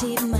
deep